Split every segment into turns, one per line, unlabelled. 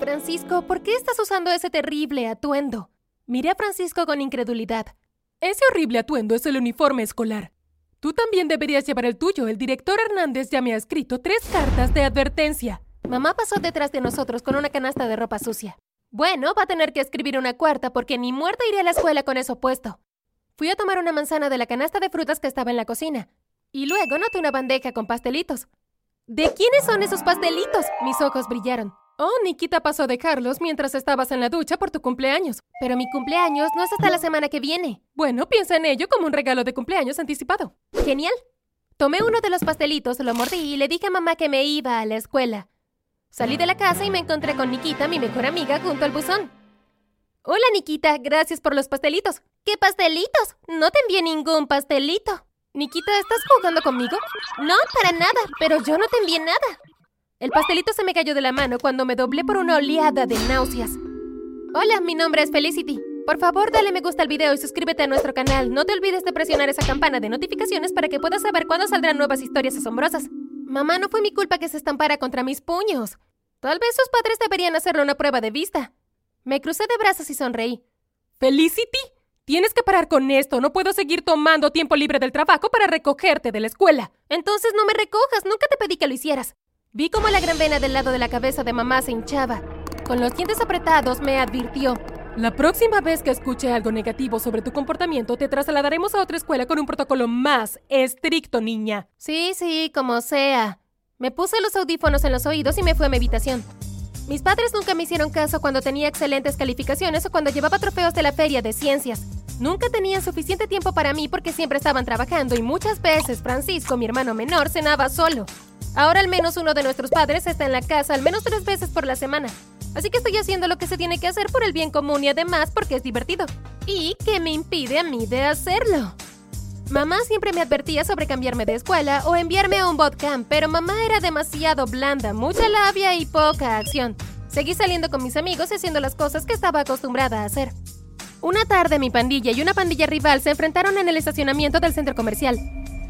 Francisco, ¿por qué estás usando ese terrible atuendo? Miré a Francisco con incredulidad.
Ese horrible atuendo es el uniforme escolar. Tú también deberías llevar el tuyo. El director Hernández ya me ha escrito tres cartas de advertencia.
Mamá pasó detrás de nosotros con una canasta de ropa sucia. Bueno, va a tener que escribir una cuarta porque ni muerta iré a la escuela con eso puesto. Fui a tomar una manzana de la canasta de frutas que estaba en la cocina. Y luego noté una bandeja con pastelitos. ¿De quiénes son esos pastelitos? Mis ojos brillaron.
Oh, Nikita pasó de Carlos mientras estabas en la ducha por tu cumpleaños.
Pero mi cumpleaños no es hasta la semana que viene.
Bueno, piensa en ello como un regalo de cumpleaños anticipado.
Genial. Tomé uno de los pastelitos, lo mordí y le dije a mamá que me iba a la escuela. Salí de la casa y me encontré con Nikita, mi mejor amiga, junto al buzón. Hola, Nikita, gracias por los pastelitos. ¿Qué pastelitos? No te envié ningún pastelito. Nikita, ¿estás jugando conmigo? No, para nada, pero yo no te envié nada. El pastelito se me cayó de la mano cuando me doblé por una oleada de náuseas. Hola, mi nombre es Felicity. Por favor, dale me gusta al video y suscríbete a nuestro canal. No te olvides de presionar esa campana de notificaciones para que puedas saber cuándo saldrán nuevas historias asombrosas. Mamá, no fue mi culpa que se estampara contra mis puños. Tal vez sus padres deberían hacerle una prueba de vista. Me crucé de brazos y sonreí.
¿Felicity? Tienes que parar con esto. No puedo seguir tomando tiempo libre del trabajo para recogerte de la escuela.
Entonces no me recojas. Nunca te pedí que lo hicieras. Vi cómo la gran vena del lado de la cabeza de mamá se hinchaba. Con los dientes apretados me advirtió.
La próxima vez que escuche algo negativo sobre tu comportamiento, te trasladaremos a otra escuela con un protocolo más estricto, niña.
Sí, sí, como sea. Me puse los audífonos en los oídos y me fui a mi habitación. Mis padres nunca me hicieron caso cuando tenía excelentes calificaciones o cuando llevaba trofeos de la feria de ciencias. Nunca tenían suficiente tiempo para mí porque siempre estaban trabajando y muchas veces Francisco, mi hermano menor, cenaba solo. Ahora al menos uno de nuestros padres está en la casa al menos tres veces por la semana. Así que estoy haciendo lo que se tiene que hacer por el bien común y además porque es divertido. ¿Y qué me impide a mí de hacerlo? Mamá siempre me advertía sobre cambiarme de escuela o enviarme a un bootcamp, pero mamá era demasiado blanda, mucha labia y poca acción. Seguí saliendo con mis amigos y haciendo las cosas que estaba acostumbrada a hacer. Una tarde mi pandilla y una pandilla rival se enfrentaron en el estacionamiento del centro comercial.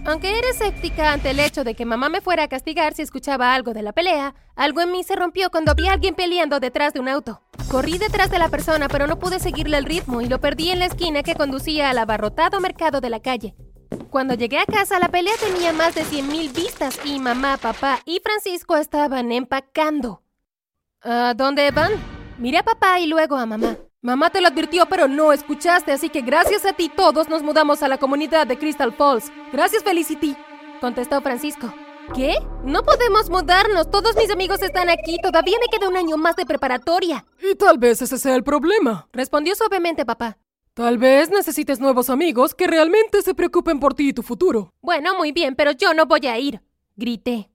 Aunque era escéptica ante el hecho de que mamá me fuera a castigar si escuchaba algo de la pelea, algo en mí se rompió cuando vi a alguien peleando detrás de un auto. Corrí detrás de la persona, pero no pude seguirle el ritmo y lo perdí en la esquina que conducía al abarrotado mercado de la calle. Cuando llegué a casa, la pelea tenía más de 100.000 vistas y mamá, papá y Francisco estaban empacando. ¿A dónde van? Miré a papá y luego a mamá.
Mamá te lo advirtió, pero no escuchaste, así que gracias a ti todos nos mudamos a la comunidad de Crystal Falls. Gracias, Felicity,
contestó Francisco. ¿Qué? No podemos mudarnos. Todos mis amigos están aquí. Todavía me queda un año más de preparatoria.
Y tal vez ese sea el problema,
respondió suavemente papá.
Tal vez necesites nuevos amigos que realmente se preocupen por ti y tu futuro.
Bueno, muy bien, pero yo no voy a ir, grité.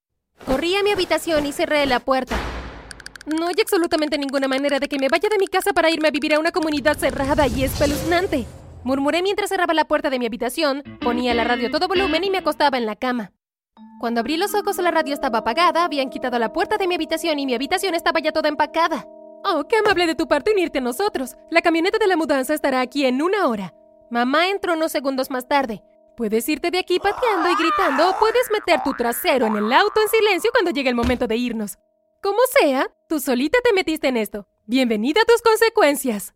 Corrí a mi habitación y cerré la puerta. No hay absolutamente ninguna manera de que me vaya de mi casa para irme a vivir a una comunidad cerrada y espeluznante. Murmuré mientras cerraba la puerta de mi habitación, ponía la radio a todo volumen y me acostaba en la cama. Cuando abrí los ojos la radio estaba apagada, habían quitado la puerta de mi habitación y mi habitación estaba ya toda empacada.
Oh, qué amable de tu parte unirte a nosotros. La camioneta de la mudanza estará aquí en una hora.
Mamá entró unos segundos más tarde.
Puedes irte de aquí pateando y gritando o puedes meter tu trasero en el auto en silencio cuando llegue el momento de irnos. Como sea, tú solita te metiste en esto. Bienvenida a tus consecuencias.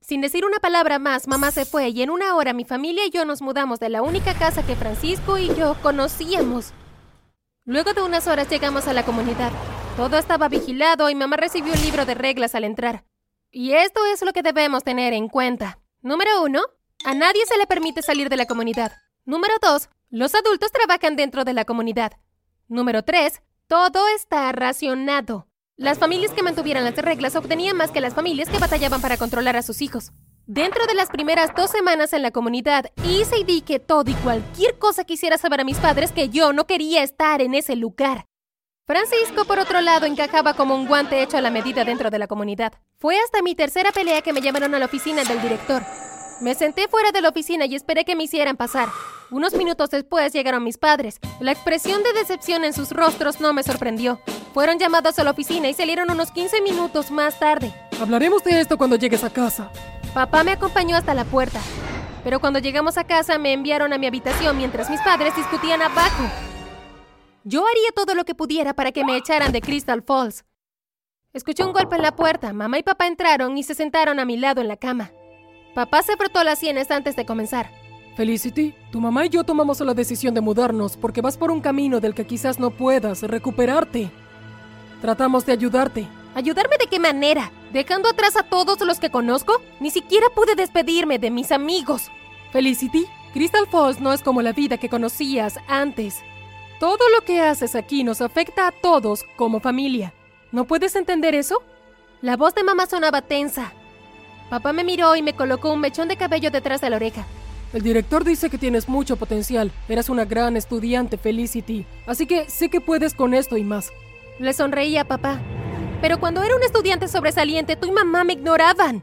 Sin decir una palabra más, mamá se fue y en una hora mi familia y yo nos mudamos de la única casa que Francisco y yo conocíamos. Luego de unas horas llegamos a la comunidad. Todo estaba vigilado y mamá recibió un libro de reglas al entrar. Y esto es lo que debemos tener en cuenta. Número uno, a nadie se le permite salir de la comunidad. Número dos, los adultos trabajan dentro de la comunidad. Número tres, todo está racionado. Las familias que mantuvieran las reglas obtenían más que las familias que batallaban para controlar a sus hijos. Dentro de las primeras dos semanas en la comunidad, hice y dije todo y cualquier cosa quisiera saber a mis padres que yo no quería estar en ese lugar. Francisco, por otro lado, encajaba como un guante hecho a la medida dentro de la comunidad. Fue hasta mi tercera pelea que me llamaron a la oficina del director. Me senté fuera de la oficina y esperé que me hicieran pasar. Unos minutos después llegaron mis padres. La expresión de decepción en sus rostros no me sorprendió. Fueron llamados a la oficina y salieron unos 15 minutos más tarde.
Hablaremos de esto cuando llegues a casa.
Papá me acompañó hasta la puerta. Pero cuando llegamos a casa me enviaron a mi habitación mientras mis padres discutían abajo. Yo haría todo lo que pudiera para que me echaran de Crystal Falls. Escuché un golpe en la puerta. Mamá y papá entraron y se sentaron a mi lado en la cama. Papá se frotó las sienes antes de comenzar.
Felicity, tu mamá y yo tomamos la decisión de mudarnos porque vas por un camino del que quizás no puedas recuperarte. Tratamos de ayudarte.
¿Ayudarme de qué manera? ¿Dejando atrás a todos los que conozco? Ni siquiera pude despedirme de mis amigos.
Felicity, Crystal Falls no es como la vida que conocías antes. Todo lo que haces aquí nos afecta a todos como familia. ¿No puedes entender eso?
La voz de mamá sonaba tensa. Papá me miró y me colocó un mechón de cabello detrás de la oreja.
El director dice que tienes mucho potencial. Eras una gran estudiante, Felicity. Así que sé que puedes con esto y más.
Le sonreí a papá. Pero cuando era un estudiante sobresaliente, tú y mamá me ignoraban.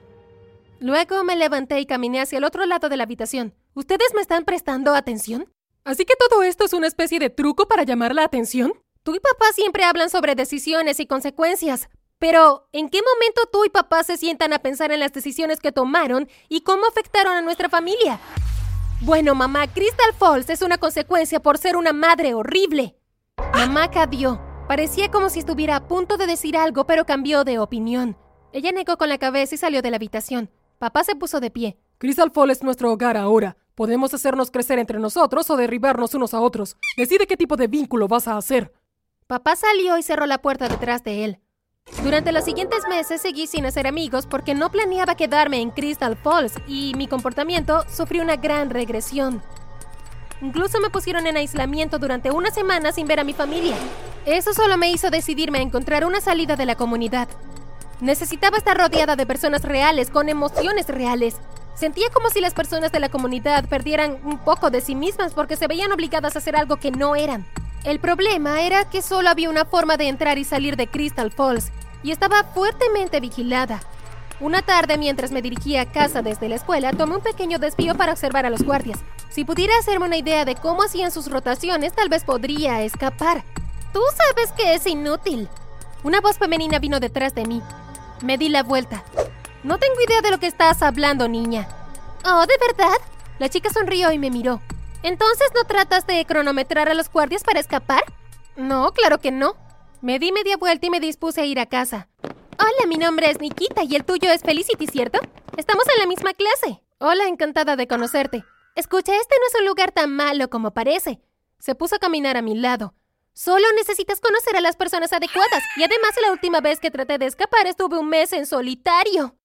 Luego me levanté y caminé hacia el otro lado de la habitación. ¿Ustedes me están prestando atención?
¿Así que todo esto es una especie de truco para llamar la atención?
Tú y papá siempre hablan sobre decisiones y consecuencias. Pero, ¿en qué momento tú y papá se sientan a pensar en las decisiones que tomaron y cómo afectaron a nuestra familia? Bueno, mamá, Crystal Falls es una consecuencia por ser una madre horrible. Mamá cadió. Parecía como si estuviera a punto de decir algo, pero cambió de opinión. Ella negó con la cabeza y salió de la habitación. Papá se puso de pie.
Crystal Falls es nuestro hogar ahora. Podemos hacernos crecer entre nosotros o derribarnos unos a otros. Decide qué tipo de vínculo vas a hacer.
Papá salió y cerró la puerta detrás de él. Durante los siguientes meses seguí sin hacer amigos porque no planeaba quedarme en Crystal Falls y mi comportamiento sufrió una gran regresión. Incluso me pusieron en aislamiento durante una semana sin ver a mi familia. Eso solo me hizo decidirme a encontrar una salida de la comunidad. Necesitaba estar rodeada de personas reales, con emociones reales. Sentía como si las personas de la comunidad perdieran un poco de sí mismas porque se veían obligadas a hacer algo que no eran. El problema era que solo había una forma de entrar y salir de Crystal Falls, y estaba fuertemente vigilada. Una tarde, mientras me dirigía a casa desde la escuela, tomé un pequeño desvío para observar a los guardias. Si pudiera hacerme una idea de cómo hacían sus rotaciones, tal vez podría escapar. Tú sabes que es inútil. Una voz femenina vino detrás de mí. Me di la vuelta. No tengo idea de lo que estás hablando, niña. Oh, ¿de verdad? La chica sonrió y me miró. ¿Entonces no tratas de cronometrar a los guardias para escapar? No, claro que no. Me di media vuelta y me dispuse a ir a casa. Hola, mi nombre es Nikita y el tuyo es Felicity, ¿cierto? Estamos en la misma clase. Hola, encantada de conocerte. Escucha, este no es un lugar tan malo como parece. Se puso a caminar a mi lado. Solo necesitas conocer a las personas adecuadas. Y además, la última vez que traté de escapar estuve un mes en solitario.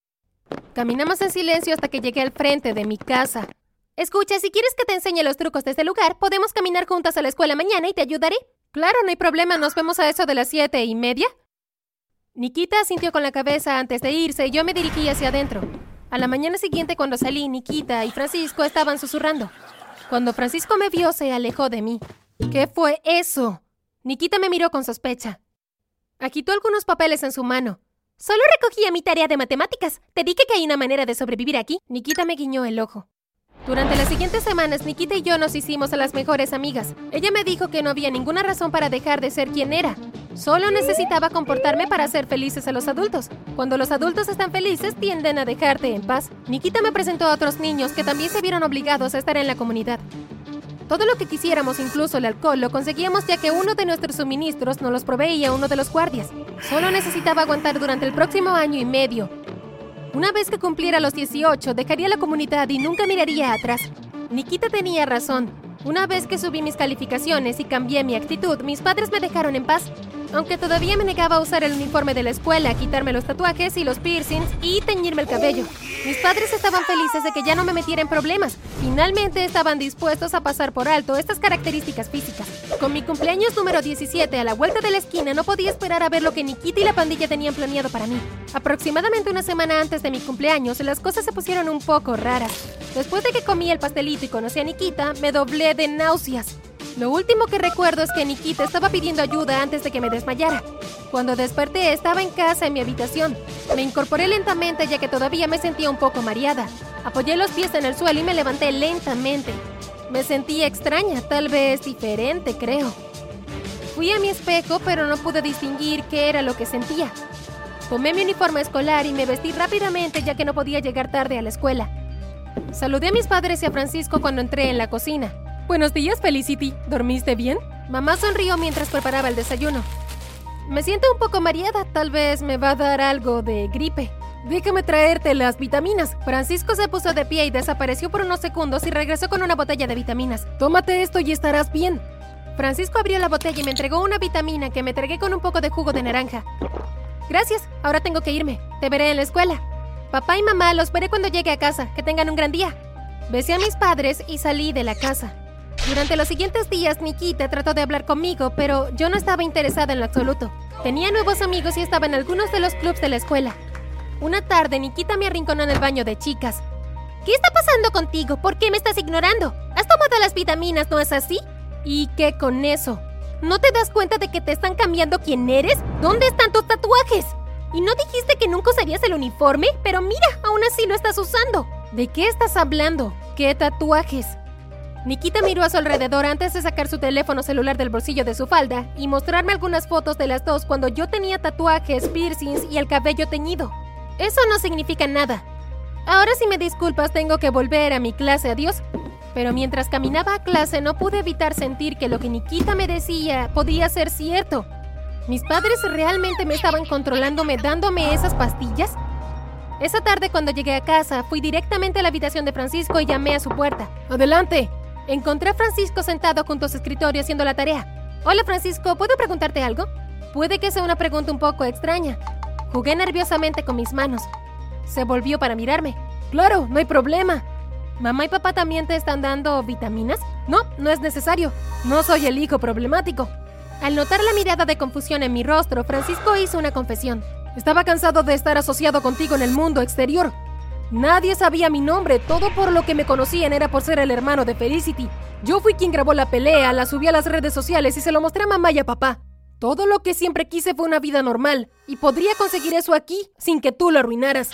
Caminamos en silencio hasta que llegué al frente de mi casa. Escucha, si quieres que te enseñe los trucos de este lugar, podemos caminar juntas a la escuela mañana y te ayudaré. Claro, no hay problema, nos vemos a eso de las siete y media. Nikita asintió con la cabeza antes de irse y yo me dirigí hacia adentro. A la mañana siguiente, cuando salí, Nikita y Francisco estaban susurrando. Cuando Francisco me vio, se alejó de mí. ¿Qué fue eso? Nikita me miró con sospecha. Agitó algunos papeles en su mano. Solo recogía mi tarea de matemáticas. Te dije que hay una manera de sobrevivir aquí. Nikita me guiñó el ojo. Durante las siguientes semanas, Nikita y yo nos hicimos a las mejores amigas. Ella me dijo que no había ninguna razón para dejar de ser quien era. Solo necesitaba comportarme para hacer felices a los adultos. Cuando los adultos están felices, tienden a dejarte en paz. Nikita me presentó a otros niños que también se vieron obligados a estar en la comunidad. Todo lo que quisiéramos, incluso el alcohol, lo conseguíamos ya que uno de nuestros suministros nos los proveía uno de los guardias. Solo necesitaba aguantar durante el próximo año y medio. Una vez que cumpliera los 18, dejaría la comunidad y nunca miraría atrás. Nikita tenía razón. Una vez que subí mis calificaciones y cambié mi actitud, mis padres me dejaron en paz. Aunque todavía me negaba a usar el uniforme de la escuela, quitarme los tatuajes y los piercings y teñirme el cabello. Mis padres estaban felices de que ya no me metiera en problemas. Finalmente estaban dispuestos a pasar por alto estas características físicas. Con mi cumpleaños número 17 a la vuelta de la esquina no podía esperar a ver lo que Nikita y la pandilla tenían planeado para mí. Aproximadamente una semana antes de mi cumpleaños, las cosas se pusieron un poco raras. Después de que comí el pastelito y conocí a Nikita, me doblé de náuseas. Lo último que recuerdo es que Nikita estaba pidiendo ayuda antes de que me desmayara. Cuando desperté estaba en casa en mi habitación. Me incorporé lentamente ya que todavía me sentía un poco mareada. Apoyé los pies en el suelo y me levanté lentamente. Me sentí extraña, tal vez diferente, creo. Fui a mi espejo, pero no pude distinguir qué era lo que sentía. Tomé mi uniforme escolar y me vestí rápidamente ya que no podía llegar tarde a la escuela. Saludé a mis padres y a Francisco cuando entré en la cocina.
Buenos días, Felicity. ¿Dormiste bien?
Mamá sonrió mientras preparaba el desayuno. Me siento un poco mareada, tal vez me va a dar algo de gripe. Déjame traerte las vitaminas. Francisco se puso de pie y desapareció por unos segundos y regresó con una botella de vitaminas. Tómate esto y estarás bien. Francisco abrió la botella y me entregó una vitamina que me tragué con un poco de jugo de naranja. Gracias, ahora tengo que irme. Te veré en la escuela. Papá y mamá los veré cuando llegue a casa. Que tengan un gran día. Besé a mis padres y salí de la casa. Durante los siguientes días, Nikita trató de hablar conmigo, pero yo no estaba interesada en lo absoluto. Tenía nuevos amigos y estaba en algunos de los clubs de la escuela. Una tarde, Nikita me arrinconó en el baño de chicas. ¿Qué está pasando contigo? ¿Por qué me estás ignorando? ¿Has tomado las vitaminas, no es así? ¿Y qué con eso? ¿No te das cuenta de que te están cambiando quién eres? ¿Dónde están tus tatuajes? ¿Y no dijiste que nunca usarías el uniforme? Pero mira, aún así lo estás usando. ¿De qué estás hablando? ¿Qué tatuajes? Nikita miró a su alrededor antes de sacar su teléfono celular del bolsillo de su falda y mostrarme algunas fotos de las dos cuando yo tenía tatuajes, piercings y el cabello teñido. Eso no significa nada. Ahora si me disculpas tengo que volver a mi clase, adiós. Pero mientras caminaba a clase no pude evitar sentir que lo que Nikita me decía podía ser cierto. ¿Mis padres realmente me estaban controlándome dándome esas pastillas? Esa tarde cuando llegué a casa fui directamente a la habitación de Francisco y llamé a su puerta. ¡Adelante! Encontré a Francisco sentado junto a su escritorio haciendo la tarea. Hola Francisco, ¿puedo preguntarte algo? Puede que sea una pregunta un poco extraña. Jugué nerviosamente con mis manos. Se volvió para mirarme. Claro, no hay problema. ¿Mamá y papá también te están dando vitaminas? No, no es necesario. No soy el hijo problemático. Al notar la mirada de confusión en mi rostro, Francisco hizo una confesión. Estaba cansado de estar asociado contigo en el mundo exterior. Nadie sabía mi nombre, todo por lo que me conocían era por ser el hermano de Felicity. Yo fui quien grabó la pelea, la subí a las redes sociales y se lo mostré a mamá y a papá. Todo lo que siempre quise fue una vida normal, y podría conseguir eso aquí sin que tú lo arruinaras.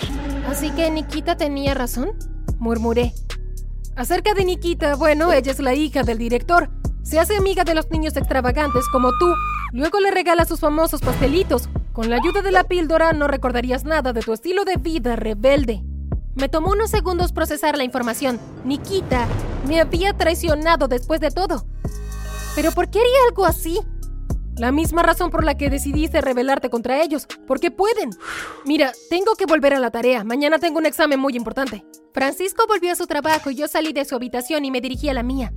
Así que Nikita tenía razón, murmuré. Acerca de Nikita, bueno, ella es la hija del director. Se hace amiga de los niños extravagantes como tú. Luego le regala sus famosos pastelitos. Con la ayuda de la píldora no recordarías nada de tu estilo de vida rebelde. Me tomó unos segundos procesar la información. Nikita me había traicionado después de todo. ¿Pero por qué haría algo así? La misma razón por la que decidiste rebelarte contra ellos, porque pueden. Mira, tengo que volver a la tarea. Mañana tengo un examen muy importante. Francisco volvió a su trabajo y yo salí de su habitación y me dirigí a la mía.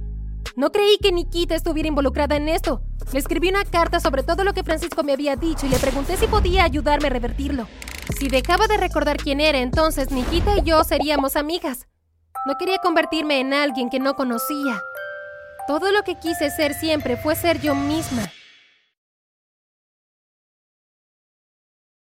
No creí que Nikita estuviera involucrada en esto. Le escribí una carta sobre todo lo que Francisco me había dicho y le pregunté si podía ayudarme a revertirlo. Si dejaba de recordar quién era, entonces Nikita y yo seríamos amigas. No quería convertirme en alguien que no conocía. Todo lo que quise ser siempre fue ser yo misma.